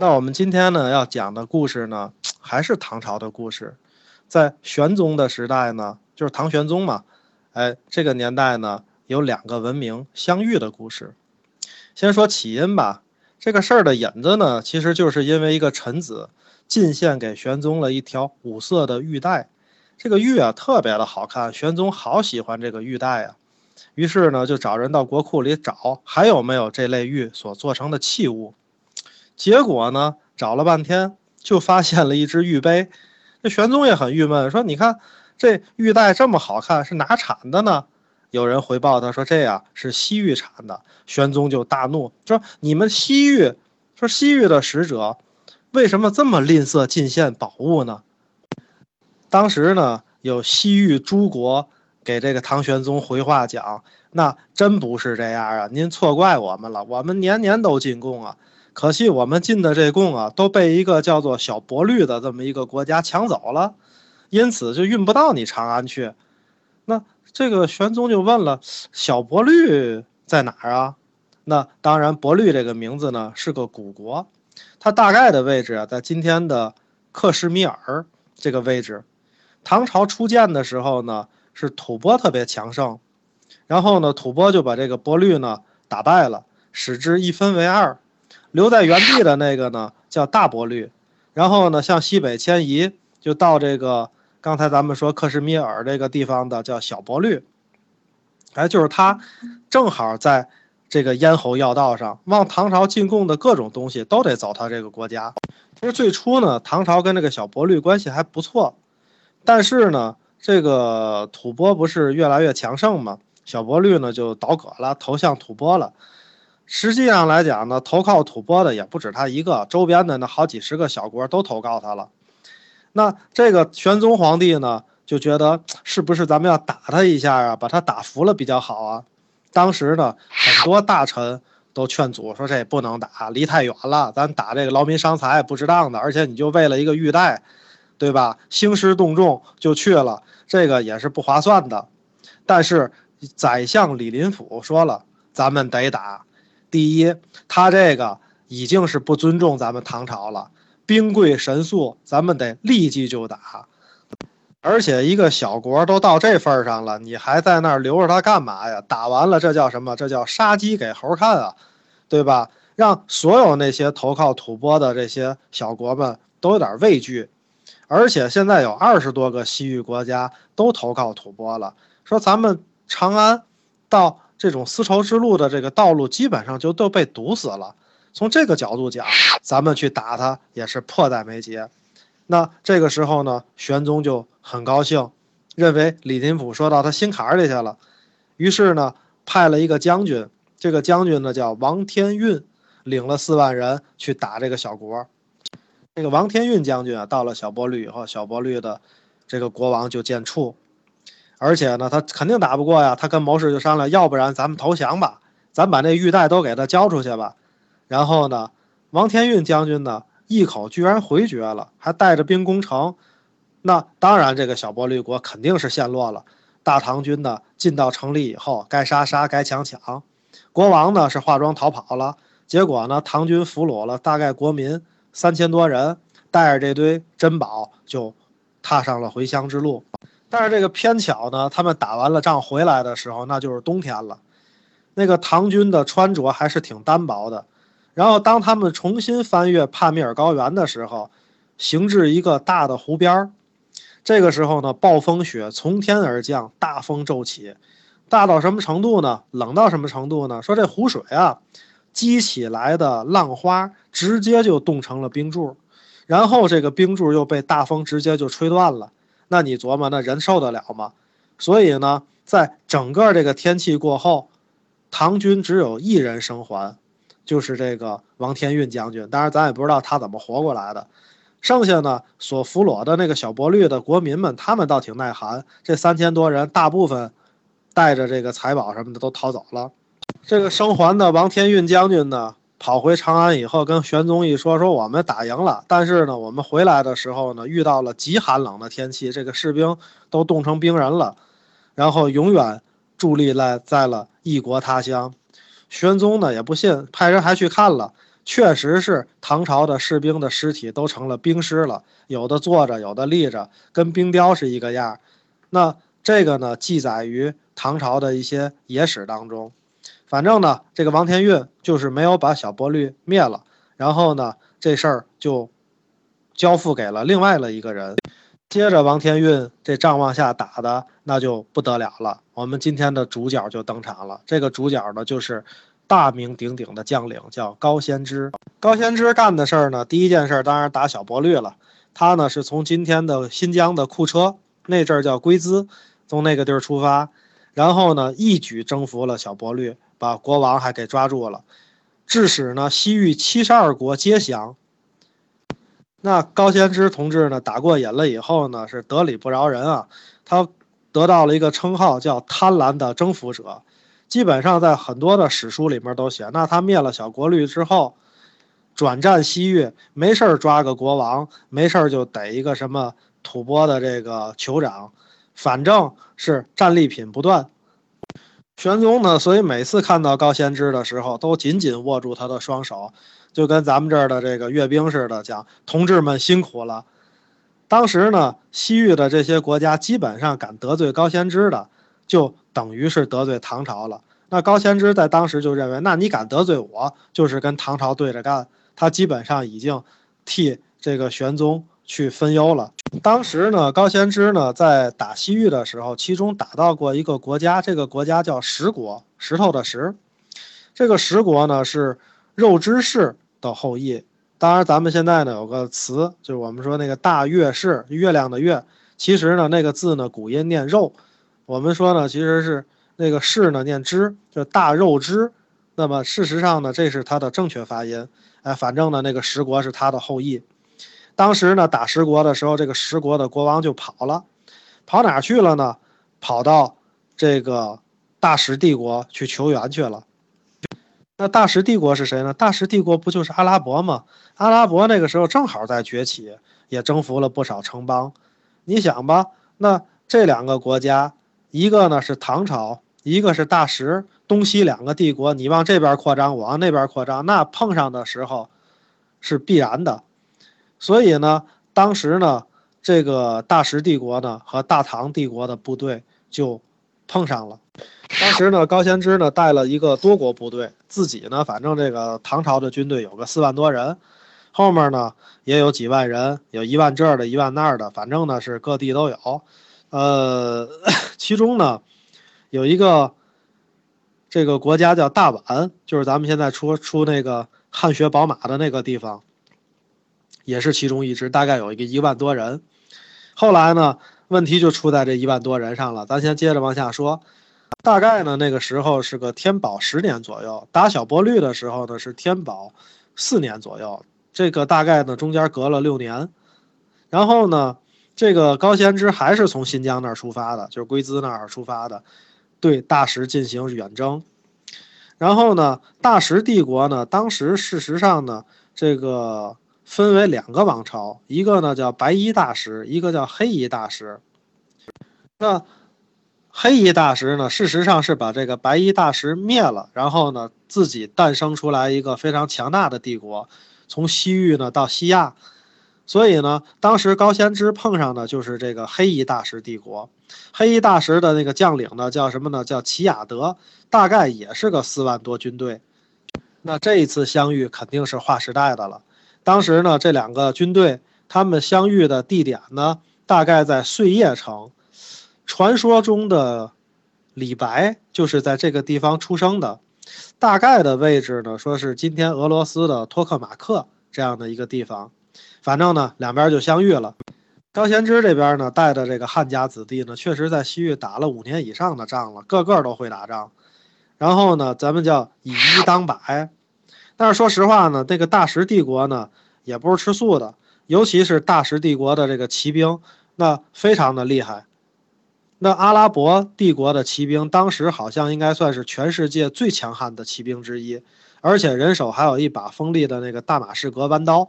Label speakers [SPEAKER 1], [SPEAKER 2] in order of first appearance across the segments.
[SPEAKER 1] 那我们今天呢要讲的故事呢，还是唐朝的故事，在玄宗的时代呢，就是唐玄宗嘛，哎，这个年代呢有两个文明相遇的故事。先说起因吧，这个事儿的引子呢，其实就是因为一个臣子进献给玄宗了一条五色的玉带，这个玉啊特别的好看，玄宗好喜欢这个玉带啊，于是呢就找人到国库里找还有没有这类玉所做成的器物。结果呢，找了半天，就发现了一只玉杯。这玄宗也很郁闷，说：“你看这玉带这么好看，是哪产的呢？”有人回报他说：“这呀是西域产的。”玄宗就大怒，说：“你们西域，说西域的使者，为什么这么吝啬进献宝物呢？”当时呢，有西域诸国给这个唐玄宗回话讲：“那真不是这样啊，您错怪我们了，我们年年都进贡啊。”可惜我们进的这贡啊，都被一个叫做小薄绿的这么一个国家抢走了，因此就运不到你长安去。那这个玄宗就问了：小薄绿在哪儿啊？那当然，薄绿这个名字呢是个古国，它大概的位置啊在今天的克什米尔这个位置。唐朝初建的时候呢，是吐蕃特别强盛，然后呢吐蕃就把这个薄绿呢打败了，使之一分为二。留在原地的那个呢，叫大波律，然后呢，向西北迁移，就到这个刚才咱们说克什米尔这个地方的叫小波律，哎，就是他正好在这个咽喉要道上，往唐朝进贡的各种东西都得走他这个国家。其实最初呢，唐朝跟这个小波律关系还不错，但是呢，这个吐蕃不是越来越强盛吗？小波律呢就倒戈了，投向吐蕃了。实际上来讲呢，投靠吐蕃的也不止他一个，周边的那好几十个小国都投靠他了。那这个玄宗皇帝呢，就觉得是不是咱们要打他一下啊，把他打服了比较好啊？当时呢，很多大臣都劝阻说这不能打，离太远了，咱打这个劳民伤财不值当的，而且你就为了一个玉带，对吧？兴师动众就去了，这个也是不划算的。但是宰相李林甫说了，咱们得打。第一，他这个已经是不尊重咱们唐朝了，兵贵神速，咱们得立即就打。而且一个小国都到这份上了，你还在那儿留着他干嘛呀？打完了，这叫什么？这叫杀鸡给猴看啊，对吧？让所有那些投靠吐蕃的这些小国们都有点畏惧。而且现在有二十多个西域国家都投靠吐蕃了，说咱们长安到。这种丝绸之路的这个道路基本上就都被堵死了。从这个角度讲，咱们去打他也是迫在眉睫。那这个时候呢，玄宗就很高兴，认为李林甫说到他心坎里去了，于是呢，派了一个将军，这个将军呢叫王天运，领了四万人去打这个小国。这个王天运将军啊，到了小波律以后，小波律的这个国王就见处。而且呢，他肯定打不过呀。他跟谋士就商量，要不然咱们投降吧，咱把那玉带都给他交出去吧。然后呢，王天运将军呢，一口居然回绝了，还带着兵攻城。那当然，这个小波律国肯定是陷落了。大唐军呢，进到城里以后，该杀杀，该抢抢。国王呢是化妆逃跑了。结果呢，唐军俘虏了大概国民三千多人，带着这堆珍宝就踏上了回乡之路。但是这个偏巧呢，他们打完了仗回来的时候，那就是冬天了。那个唐军的穿着还是挺单薄的。然后当他们重新翻越帕米尔高原的时候，行至一个大的湖边儿。这个时候呢，暴风雪从天而降，大风骤起，大到什么程度呢？冷到什么程度呢？说这湖水啊，激起来的浪花直接就冻成了冰柱，然后这个冰柱又被大风直接就吹断了。那你琢磨，那人受得了吗？所以呢，在整个这个天气过后，唐军只有一人生还，就是这个王天运将军。当然，咱也不知道他怎么活过来的。剩下呢，所俘虏的那个小波律的国民们，他们倒挺耐寒。这三千多人，大部分带着这个财宝什么的都逃走了。这个生还的王天运将军呢？跑回长安以后，跟玄宗一说，说我们打赢了，但是呢，我们回来的时候呢，遇到了极寒冷的天气，这个士兵都冻成冰人了，然后永远伫立在在了异国他乡。玄宗呢也不信，派人还去看了，确实是唐朝的士兵的尸体都成了冰尸了，有的坐着，有的立着，跟冰雕是一个样。那这个呢，记载于唐朝的一些野史当中。反正呢，这个王天运就是没有把小波律灭了，然后呢，这事儿就交付给了另外的一个人。接着，王天运这仗往下打的那就不得了了。我们今天的主角就登场了。这个主角呢，就是大名鼎鼎的将领，叫高仙芝。高仙芝干的事儿呢，第一件事当然打小波律了。他呢是从今天的新疆的库车，那阵儿叫龟兹，从那个地儿出发，然后呢一举征服了小波律，把国王还给抓住了，致使呢西域七十二国皆降。那高仙芝同志呢，打过瘾了以后呢，是得理不饶人啊。他得到了一个称号，叫“贪婪的征服者”。基本上在很多的史书里面都写，那他灭了小国律之后，转战西域，没事儿抓个国王，没事儿就逮一个什么吐蕃的这个酋长，反正是战利品不断。玄宗呢，所以每次看到高仙芝的时候，都紧紧握住他的双手。就跟咱们这儿的这个阅兵似的，讲同志们辛苦了。当时呢，西域的这些国家基本上敢得罪高仙芝的，就等于是得罪唐朝了。那高仙芝在当时就认为，那你敢得罪我，就是跟唐朝对着干。他基本上已经替这个玄宗去分忧了。当时呢，高仙芝呢在打西域的时候，其中打到过一个国家，这个国家叫石国，石头的石。这个石国呢是。肉之氏的后裔，当然，咱们现在呢有个词，就是我们说那个大月氏，月亮的月，其实呢那个字呢古音念肉，我们说呢其实是那个氏呢念之，就大肉之。那么事实上呢，这是它的正确发音。哎，反正呢那个石国是他的后裔。当时呢打十国的时候，这个十国的国王就跑了，跑哪去了呢？跑到这个大石帝国去求援去了。那大食帝国是谁呢？大食帝国不就是阿拉伯吗？阿拉伯那个时候正好在崛起，也征服了不少城邦。你想吧，那这两个国家，一个呢是唐朝，一个是大食，东西两个帝国，你往这边扩张，我往那边扩张，那碰上的时候是必然的。所以呢，当时呢，这个大食帝国呢和大唐帝国的部队就碰上了。当时呢，高仙芝呢带了一个多国部队，自己呢，反正这个唐朝的军队有个四万多人，后面呢也有几万人，有一万这儿的，一万那儿的，反正呢是各地都有。呃，其中呢有一个这个国家叫大宛，就是咱们现在出出那个汗血宝马的那个地方，也是其中一支，大概有一个一万多人。后来呢，问题就出在这一万多人上了。咱先接着往下说。大概呢，那个时候是个天宝十年左右，打小波律的时候呢是天宝四年左右，这个大概呢中间隔了六年。然后呢，这个高仙芝还是从新疆那儿出发的，就是龟兹那儿出发的，对大石进行远征。然后呢，大石帝国呢，当时事实上呢，这个分为两个王朝，一个呢叫白衣大石，一个叫黑衣大石。那黑衣大石呢，事实上是把这个白衣大石灭了，然后呢，自己诞生出来一个非常强大的帝国，从西域呢到西亚，所以呢，当时高仙芝碰上的就是这个黑衣大石帝国。黑衣大石的那个将领呢，叫什么呢？叫齐亚德，大概也是个四万多军队。那这一次相遇肯定是划时代的了。当时呢，这两个军队他们相遇的地点呢，大概在碎叶城。传说中的李白就是在这个地方出生的，大概的位置呢，说是今天俄罗斯的托克马克这样的一个地方。反正呢，两边就相遇了。高仙芝这边呢，带的这个汉家子弟呢，确实在西域打了五年以上的仗了，个个都会打仗。然后呢，咱们叫以一当百。但是说实话呢，这个大食帝国呢，也不是吃素的，尤其是大食帝国的这个骑兵，那非常的厉害。那阿拉伯帝国的骑兵当时好像应该算是全世界最强悍的骑兵之一，而且人手还有一把锋利的那个大马士革弯刀，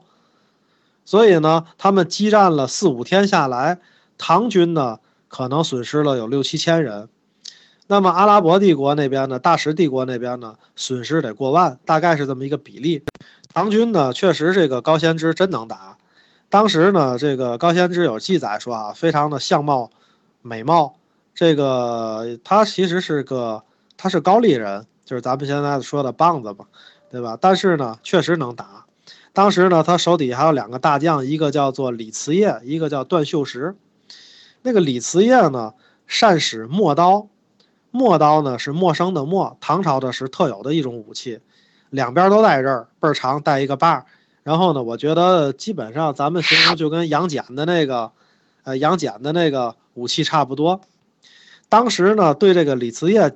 [SPEAKER 1] 所以呢，他们激战了四五天下来，唐军呢可能损失了有六七千人。那么阿拉伯帝国那边呢，大食帝国那边呢，损失得过万，大概是这么一个比例。唐军呢，确实这个高仙芝真能打。当时呢，这个高仙芝有记载说啊，非常的相貌美貌。这个他其实是个，他是高丽人，就是咱们现在说的棒子嘛，对吧？但是呢，确实能打。当时呢，他手底下还有两个大将，一个叫做李慈业，一个叫段秀实。那个李慈业呢，善使陌刀，陌刀呢是陌生的陌，唐朝的是特有的一种武器，两边都带刃儿，倍儿长，带一个把儿。然后呢，我觉得基本上咱们形容就跟杨戬的那个，呃，杨戬的那个武器差不多。当时呢，对这个李慈业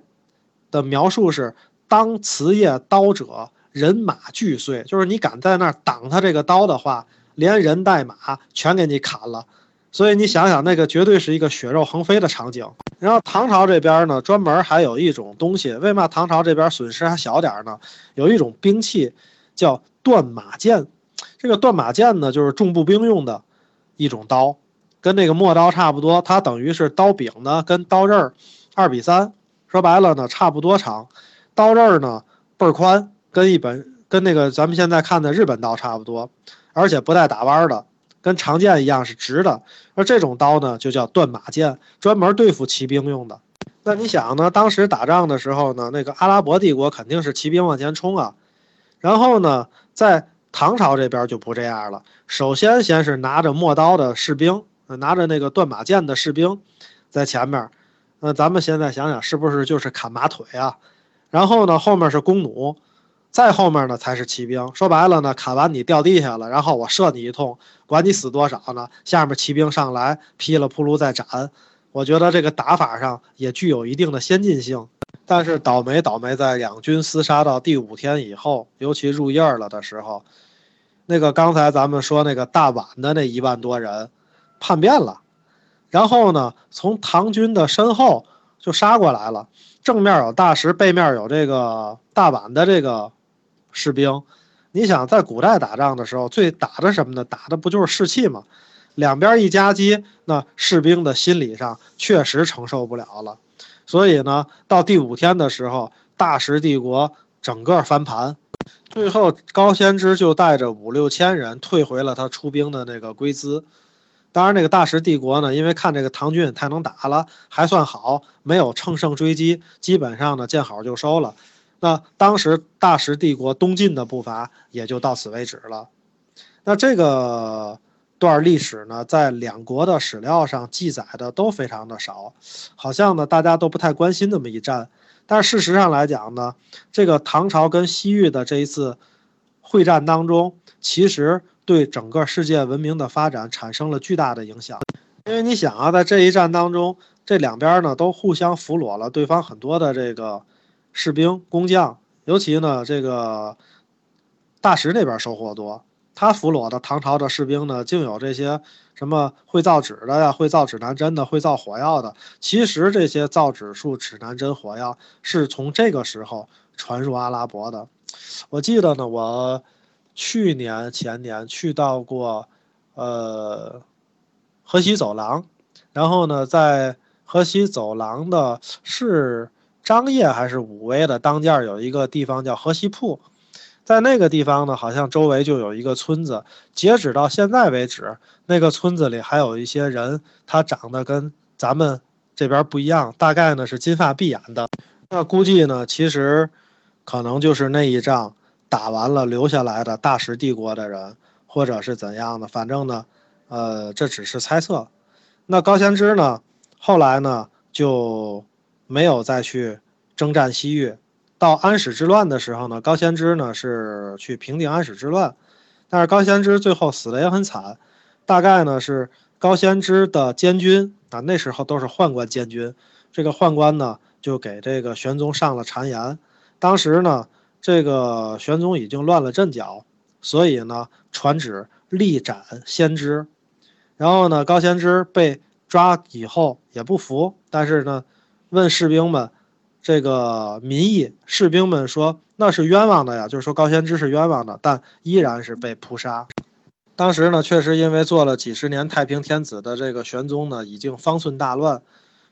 [SPEAKER 1] 的描述是：当慈业刀者，人马俱碎，就是你敢在那儿挡他这个刀的话，连人带马全给你砍了。所以你想想，那个绝对是一个血肉横飞的场景。然后唐朝这边呢，专门还有一种东西，为嘛唐朝这边损失还小点呢？有一种兵器叫断马剑，这个断马剑呢，就是重步兵用的一种刀，跟那个陌刀差不多，它等于是刀柄呢跟刀刃二比三，说白了呢差不多长，刀刃呢倍儿宽，跟一本跟那个咱们现在看的日本刀差不多，而且不带打弯的。跟长剑一样是直的，而这种刀呢就叫断马剑，专门对付骑兵用的。那你想呢？当时打仗的时候呢，那个阿拉伯帝国肯定是骑兵往前冲啊。然后呢，在唐朝这边就不这样了。首先先是拿着陌刀的士兵，拿着那个断马剑的士兵在前面。那咱们现在想想，是不是就是砍马腿啊？然后呢，后面是弓弩。再后面呢才是骑兵，说白了呢，砍完你掉地下了，然后我射你一通，管你死多少呢？下面骑兵上来劈了扑噜再斩，我觉得这个打法上也具有一定的先进性。但是倒霉倒霉在两军厮杀到第五天以后，尤其入夜了的时候，那个刚才咱们说那个大宛的那一万多人叛变了，然后呢，从唐军的身后就杀过来了，正面有大石，背面有这个大宛的这个。士兵，你想在古代打仗的时候，最打的什么呢？打的不就是士气吗？两边一夹击，那士兵的心理上确实承受不了了。所以呢，到第五天的时候，大食帝国整个翻盘，最后高仙芝就带着五六千人退回了他出兵的那个龟兹。当然，那个大食帝国呢，因为看这个唐军太能打了，还算好，没有乘胜追击，基本上呢见好就收了。那当时大食帝国东进的步伐也就到此为止了。那这个段历史呢，在两国的史料上记载的都非常的少，好像呢大家都不太关心那么一战。但事实上来讲呢，这个唐朝跟西域的这一次会战当中，其实对整个世界文明的发展产生了巨大的影响。因为你想啊，在这一战当中，这两边呢都互相俘虏了对方很多的这个。士兵、工匠，尤其呢，这个大石那边收获多。他俘虏的唐朝的士兵呢，竟有这些什么会造纸的呀，会造指南针的，会造火药的。其实这些造纸术、指南针、火药是从这个时候传入阿拉伯的。我记得呢，我去年、前年去到过，呃，河西走廊，然后呢，在河西走廊的是。张掖还是武威的当间有一个地方叫河西铺，在那个地方呢，好像周围就有一个村子。截止到现在为止，那个村子里还有一些人，他长得跟咱们这边不一样，大概呢是金发碧眼的。那估计呢，其实可能就是那一仗打完了留下来的大食帝国的人，或者是怎样的。反正呢，呃，这只是猜测。那高仙芝呢，后来呢就。没有再去征战西域，到安史之乱的时候呢，高仙芝呢是去平定安史之乱，但是高仙芝最后死的也很惨，大概呢是高仙芝的监军啊，那时候都是宦官监军，这个宦官呢就给这个玄宗上了谗言，当时呢这个玄宗已经乱了阵脚，所以呢传旨力斩先知，然后呢高仙芝被抓以后也不服，但是呢。问士兵们，这个民意，士兵们说那是冤枉的呀，就是说高仙芝是冤枉的，但依然是被扑杀。当时呢，确实因为做了几十年太平天子的这个玄宗呢，已经方寸大乱，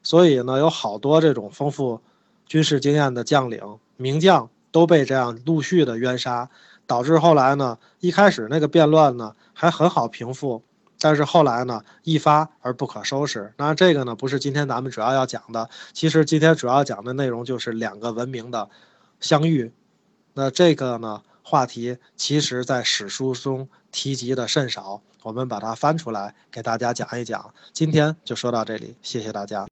[SPEAKER 1] 所以呢，有好多这种丰富军事经验的将领、名将都被这样陆续的冤杀，导致后来呢，一开始那个变乱呢还很好平复，但是后来呢一发而不可收拾。那，这个呢不是今天咱们主要要讲的，其实今天主要讲的内容就是两个文明的相遇。那这个呢话题，其实在史书中提及的甚少，我们把它翻出来给大家讲一讲。今天就说到这里，谢谢大家。